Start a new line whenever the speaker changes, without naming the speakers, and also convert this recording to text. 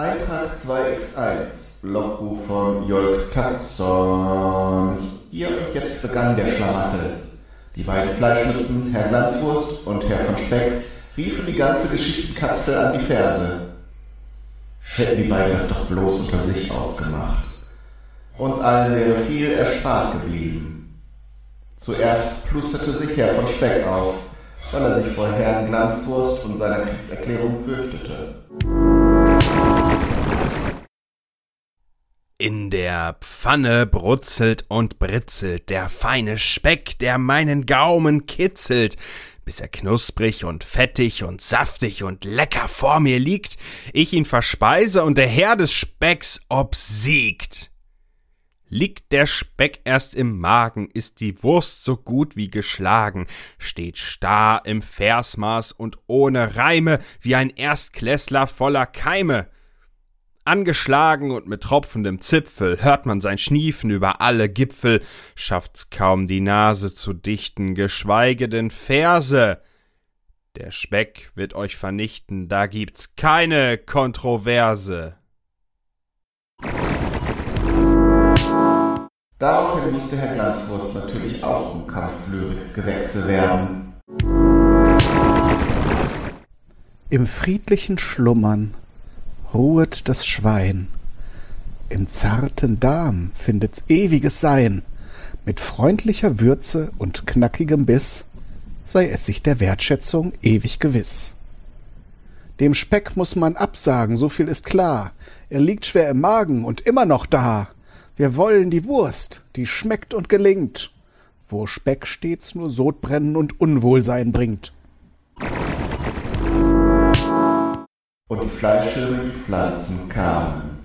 2x1, Logbuch von Jörg Taxon. Hier und jetzt begann der Schlamassel. Die beiden Fleischmützen, Herr Glanzwurst und Herr von Speck, riefen die ganze Geschichtenkapsel an die Ferse. Hätten die beiden das doch bloß unter sich ausgemacht. Uns allen wäre viel erspart geblieben. Zuerst plusterte sich Herr von Speck auf, weil er sich vor Herrn Glanzwurst und seiner Kriegserklärung fürchtete.
In der Pfanne brutzelt und britzelt der feine Speck, der meinen Gaumen kitzelt, bis er knusprig und fettig und saftig und lecker vor mir liegt, ich ihn verspeise und der Herr des Specks obsiegt. Liegt der Speck erst im Magen, ist die Wurst so gut wie geschlagen, steht starr im Versmaß und ohne Reime, wie ein Erstklässler voller Keime. Angeschlagen und mit tropfendem Zipfel hört man sein Schniefen über alle Gipfel, schafft's kaum die Nase zu dichten, geschweige denn Verse. Der Speck wird euch vernichten, da gibt's keine Kontroverse.
Daraufhin musste Herr Glanzwurst natürlich auch um Kampflyrik gewechselt werden.
Im friedlichen Schlummern ruhet das Schwein. Im zarten Darm findet's ewiges Sein. Mit freundlicher Würze und knackigem Biss sei es sich der Wertschätzung ewig gewiss. Dem Speck muss man absagen, so viel ist klar. Er liegt schwer im Magen und immer noch da. Wir wollen die Wurst, die schmeckt und gelingt, wo Speck stets nur Sodbrennen und Unwohlsein bringt.
Und die fleischhörigen Pflanzen kamen.